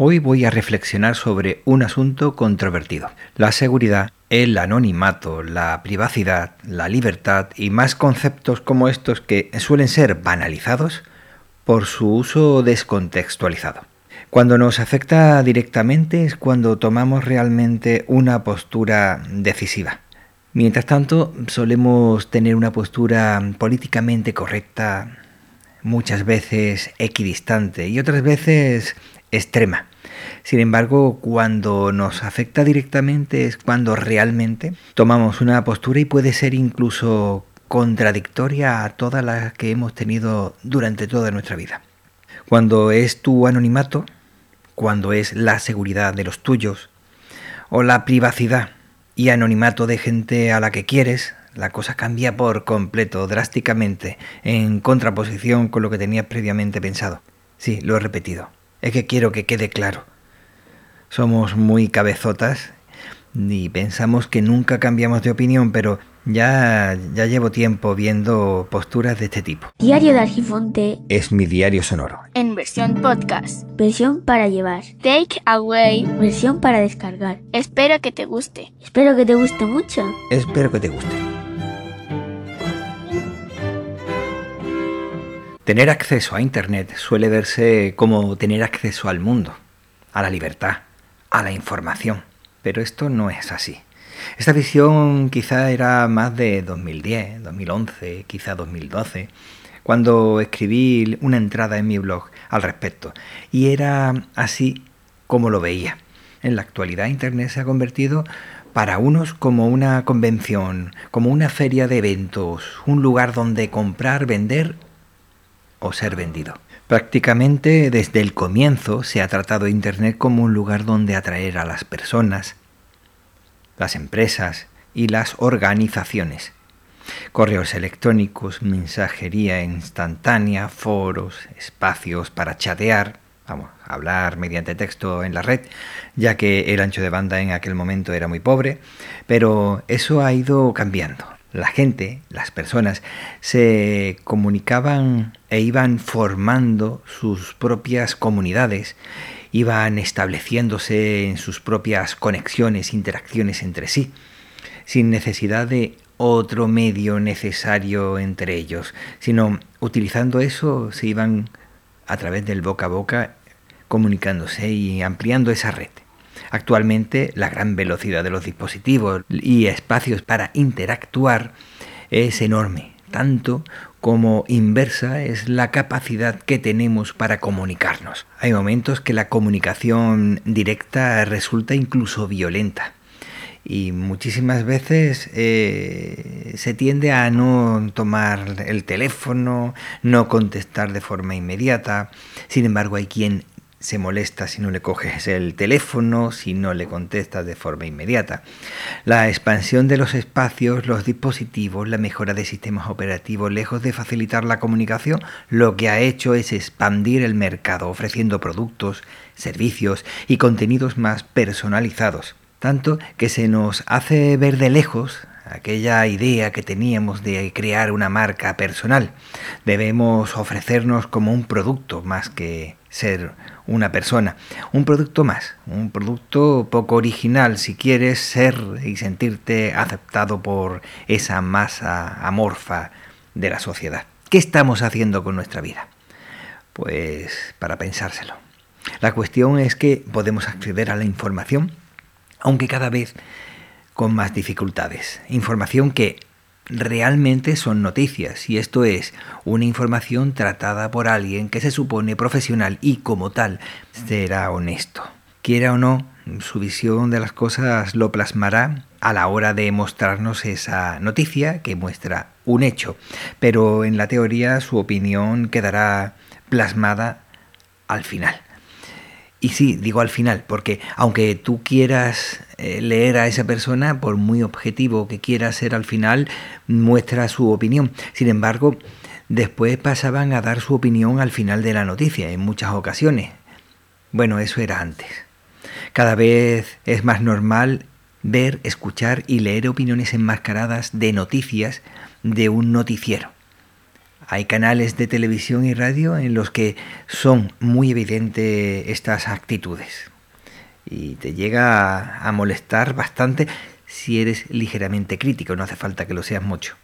Hoy voy a reflexionar sobre un asunto controvertido, la seguridad, el anonimato, la privacidad, la libertad y más conceptos como estos que suelen ser banalizados por su uso descontextualizado. Cuando nos afecta directamente es cuando tomamos realmente una postura decisiva. Mientras tanto, solemos tener una postura políticamente correcta, muchas veces equidistante y otras veces extrema. Sin embargo, cuando nos afecta directamente es cuando realmente tomamos una postura y puede ser incluso contradictoria a todas las que hemos tenido durante toda nuestra vida. Cuando es tu anonimato, cuando es la seguridad de los tuyos, o la privacidad y anonimato de gente a la que quieres, la cosa cambia por completo, drásticamente, en contraposición con lo que tenías previamente pensado. Sí, lo he repetido. Es que quiero que quede claro. Somos muy cabezotas y pensamos que nunca cambiamos de opinión, pero ya, ya llevo tiempo viendo posturas de este tipo. Diario de Argifonte Es mi diario sonoro. en versión podcast. versión para llevar, Take away. versión para descargar. Espero que te guste. Espero que te guste mucho. Espero que te guste. Tener acceso a Internet suele verse como tener acceso al mundo, a la libertad, a la información, pero esto no es así. Esta visión quizá era más de 2010, 2011, quizá 2012, cuando escribí una entrada en mi blog al respecto, y era así como lo veía. En la actualidad Internet se ha convertido para unos como una convención, como una feria de eventos, un lugar donde comprar, vender o ser vendido. Prácticamente desde el comienzo se ha tratado Internet como un lugar donde atraer a las personas, las empresas y las organizaciones. Correos electrónicos, mensajería instantánea, foros, espacios para chatear, vamos, hablar mediante texto en la red, ya que el ancho de banda en aquel momento era muy pobre, pero eso ha ido cambiando. La gente, las personas, se comunicaban e iban formando sus propias comunidades, iban estableciéndose en sus propias conexiones, interacciones entre sí, sin necesidad de otro medio necesario entre ellos, sino utilizando eso se iban a través del boca a boca comunicándose y ampliando esa red. Actualmente la gran velocidad de los dispositivos y espacios para interactuar es enorme, tanto como inversa es la capacidad que tenemos para comunicarnos. Hay momentos que la comunicación directa resulta incluso violenta y muchísimas veces eh, se tiende a no tomar el teléfono, no contestar de forma inmediata. Sin embargo, hay quien se molesta si no le coges el teléfono, si no le contestas de forma inmediata. La expansión de los espacios, los dispositivos, la mejora de sistemas operativos, lejos de facilitar la comunicación, lo que ha hecho es expandir el mercado, ofreciendo productos, servicios y contenidos más personalizados. Tanto que se nos hace ver de lejos aquella idea que teníamos de crear una marca personal. Debemos ofrecernos como un producto más que ser una persona. Un producto más, un producto poco original si quieres ser y sentirte aceptado por esa masa amorfa de la sociedad. ¿Qué estamos haciendo con nuestra vida? Pues para pensárselo. La cuestión es que podemos acceder a la información, aunque cada vez con más dificultades. Información que realmente son noticias y esto es una información tratada por alguien que se supone profesional y como tal será honesto. Quiera o no, su visión de las cosas lo plasmará a la hora de mostrarnos esa noticia que muestra un hecho, pero en la teoría su opinión quedará plasmada al final. Y sí, digo al final, porque aunque tú quieras eh, leer a esa persona, por muy objetivo que quiera ser al final, muestra su opinión. Sin embargo, después pasaban a dar su opinión al final de la noticia, en muchas ocasiones. Bueno, eso era antes. Cada vez es más normal ver, escuchar y leer opiniones enmascaradas de noticias de un noticiero. Hay canales de televisión y radio en los que son muy evidentes estas actitudes. Y te llega a molestar bastante si eres ligeramente crítico, no hace falta que lo seas mucho.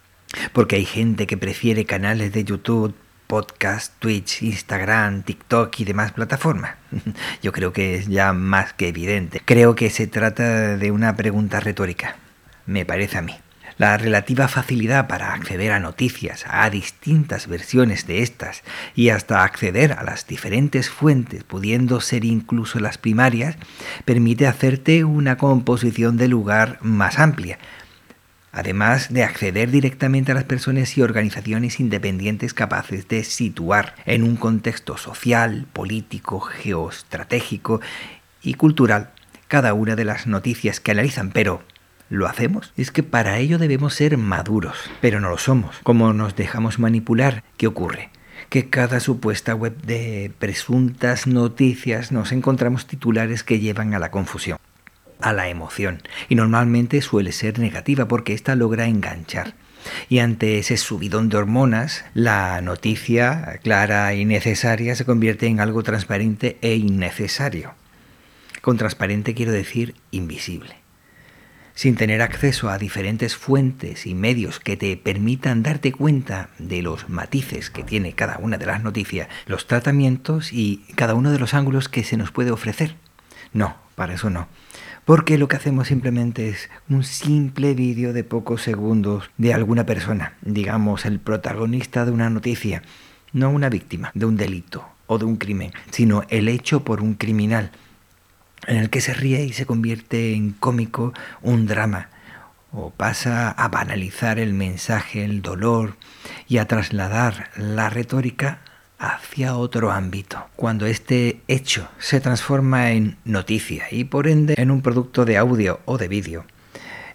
Porque hay gente que prefiere canales de YouTube, podcast, Twitch, Instagram, TikTok y demás plataformas. Yo creo que es ya más que evidente. Creo que se trata de una pregunta retórica. Me parece a mí. La relativa facilidad para acceder a noticias, a distintas versiones de estas y hasta acceder a las diferentes fuentes, pudiendo ser incluso las primarias, permite hacerte una composición de lugar más amplia, además de acceder directamente a las personas y organizaciones independientes capaces de situar en un contexto social, político, geoestratégico y cultural cada una de las noticias que analizan, pero ¿Lo hacemos? Es que para ello debemos ser maduros, pero no lo somos. ¿Cómo nos dejamos manipular? ¿Qué ocurre? Que cada supuesta web de presuntas noticias nos encontramos titulares que llevan a la confusión, a la emoción, y normalmente suele ser negativa porque ésta logra enganchar. Y ante ese subidón de hormonas, la noticia clara y necesaria se convierte en algo transparente e innecesario. Con transparente quiero decir invisible sin tener acceso a diferentes fuentes y medios que te permitan darte cuenta de los matices que tiene cada una de las noticias, los tratamientos y cada uno de los ángulos que se nos puede ofrecer. No, para eso no. Porque lo que hacemos simplemente es un simple vídeo de pocos segundos de alguna persona, digamos el protagonista de una noticia, no una víctima de un delito o de un crimen, sino el hecho por un criminal en el que se ríe y se convierte en cómico un drama, o pasa a banalizar el mensaje, el dolor, y a trasladar la retórica hacia otro ámbito. Cuando este hecho se transforma en noticia y por ende en un producto de audio o de vídeo,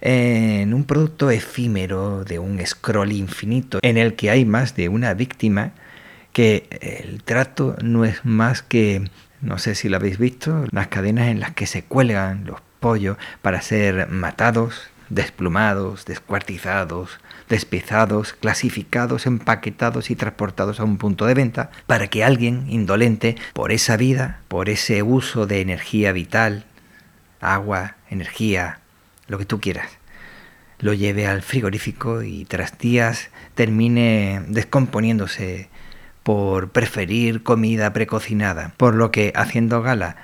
en un producto efímero de un scroll infinito en el que hay más de una víctima, que el trato no es más que no sé si lo habéis visto, las cadenas en las que se cuelgan los pollos para ser matados, desplumados, descuartizados, despizados, clasificados, empaquetados y transportados a un punto de venta para que alguien indolente por esa vida, por ese uso de energía vital, agua, energía, lo que tú quieras, lo lleve al frigorífico y tras días termine descomponiéndose por preferir comida precocinada, por lo que, haciendo gala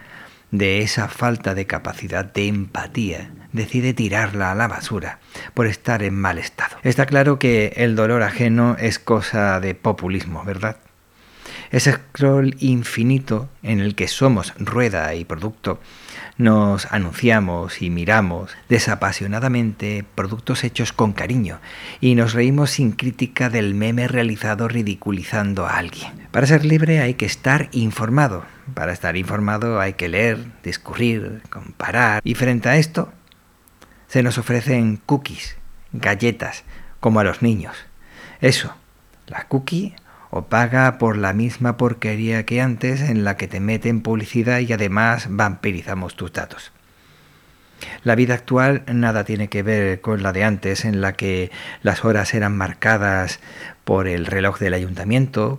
de esa falta de capacidad de empatía, decide tirarla a la basura por estar en mal estado. Está claro que el dolor ajeno es cosa de populismo, ¿verdad? Ese scroll infinito en el que somos rueda y producto nos anunciamos y miramos desapasionadamente productos hechos con cariño y nos reímos sin crítica del meme realizado ridiculizando a alguien. Para ser libre hay que estar informado. Para estar informado hay que leer, discurrir, comparar. Y frente a esto, se nos ofrecen cookies, galletas, como a los niños. Eso, la cookie o paga por la misma porquería que antes en la que te meten publicidad y además vampirizamos tus datos. La vida actual nada tiene que ver con la de antes, en la que las horas eran marcadas por el reloj del ayuntamiento,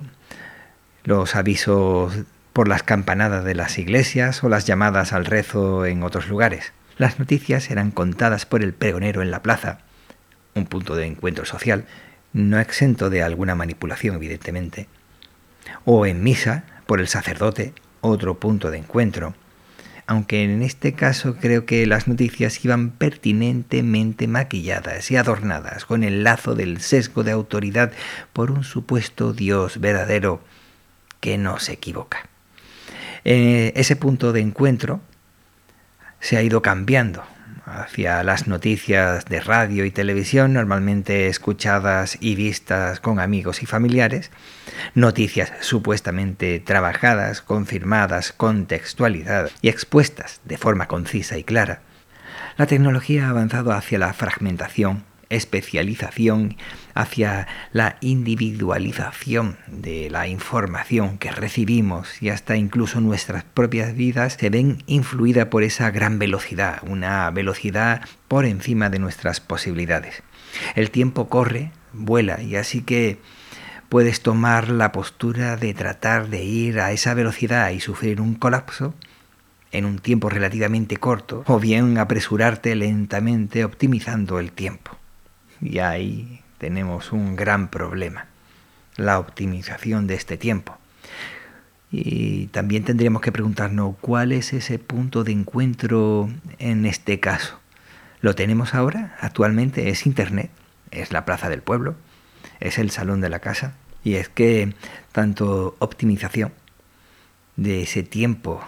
los avisos por las campanadas de las iglesias o las llamadas al rezo en otros lugares. Las noticias eran contadas por el pregonero en la plaza, un punto de encuentro social, no exento de alguna manipulación, evidentemente, o en misa por el sacerdote, otro punto de encuentro, aunque en este caso creo que las noticias iban pertinentemente maquilladas y adornadas con el lazo del sesgo de autoridad por un supuesto Dios verdadero que no se equivoca. Eh, ese punto de encuentro se ha ido cambiando hacia las noticias de radio y televisión, normalmente escuchadas y vistas con amigos y familiares, noticias supuestamente trabajadas, confirmadas, contextualizadas y expuestas de forma concisa y clara, la tecnología ha avanzado hacia la fragmentación especialización, hacia la individualización de la información que recibimos y hasta incluso nuestras propias vidas se ven influidas por esa gran velocidad, una velocidad por encima de nuestras posibilidades. El tiempo corre, vuela y así que Puedes tomar la postura de tratar de ir a esa velocidad y sufrir un colapso en un tiempo relativamente corto, o bien apresurarte lentamente optimizando el tiempo. Y ahí tenemos un gran problema, la optimización de este tiempo. Y también tendríamos que preguntarnos cuál es ese punto de encuentro en este caso. ¿Lo tenemos ahora? Actualmente es Internet, es la plaza del pueblo, es el salón de la casa. Y es que tanto optimización de ese tiempo,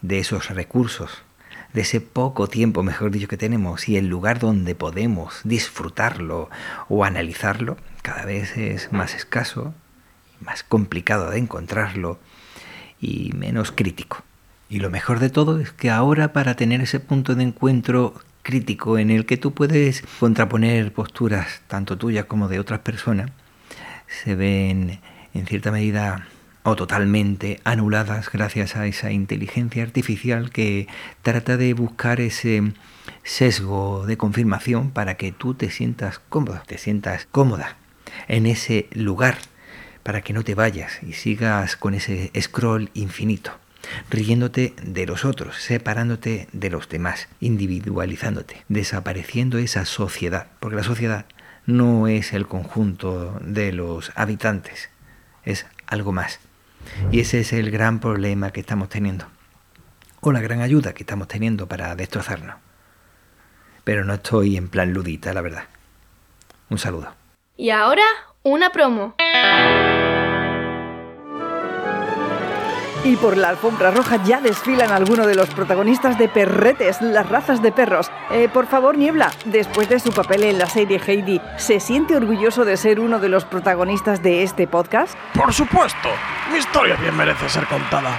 de esos recursos, de ese poco tiempo, mejor dicho, que tenemos y el lugar donde podemos disfrutarlo o analizarlo, cada vez es más escaso, más complicado de encontrarlo y menos crítico. Y lo mejor de todo es que ahora para tener ese punto de encuentro crítico en el que tú puedes contraponer posturas tanto tuyas como de otras personas, se ven en cierta medida o totalmente anuladas gracias a esa inteligencia artificial que trata de buscar ese sesgo de confirmación para que tú te sientas cómodo, te sientas cómoda en ese lugar, para que no te vayas y sigas con ese scroll infinito, riéndote de los otros, separándote de los demás, individualizándote, desapareciendo esa sociedad, porque la sociedad no es el conjunto de los habitantes, es algo más. Y ese es el gran problema que estamos teniendo. O la gran ayuda que estamos teniendo para destrozarnos. Pero no estoy en plan ludita, la verdad. Un saludo. Y ahora, una promo. Y por la alfombra roja ya desfilan algunos de los protagonistas de Perretes, las razas de perros. Eh, por favor, Niebla, después de su papel en la serie Heidi, ¿se siente orgulloso de ser uno de los protagonistas de este podcast? Por supuesto, mi historia bien merece ser contada.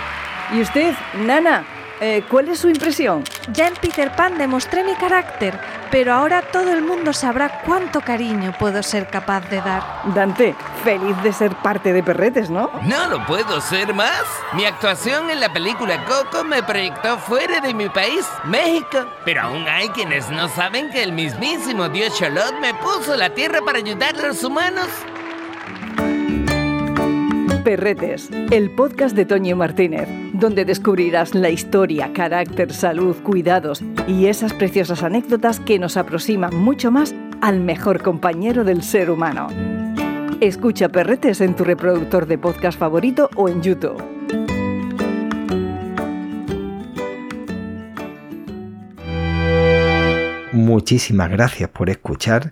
¿Y usted, Nana? Eh, ¿Cuál es su impresión? Ya en Peter Pan demostré mi carácter, pero ahora todo el mundo sabrá cuánto cariño puedo ser capaz de dar. Dante, feliz de ser parte de Perretes, ¿no? No lo puedo ser más. Mi actuación en la película Coco me proyectó fuera de mi país, México. Pero aún hay quienes no saben que el mismísimo Dios Charlotte me puso la tierra para ayudar a los humanos. Perretes, el podcast de Toño Martínez, donde descubrirás la historia, carácter, salud, cuidados y esas preciosas anécdotas que nos aproximan mucho más al mejor compañero del ser humano. Escucha Perretes en tu reproductor de podcast favorito o en YouTube. Muchísimas gracias por escuchar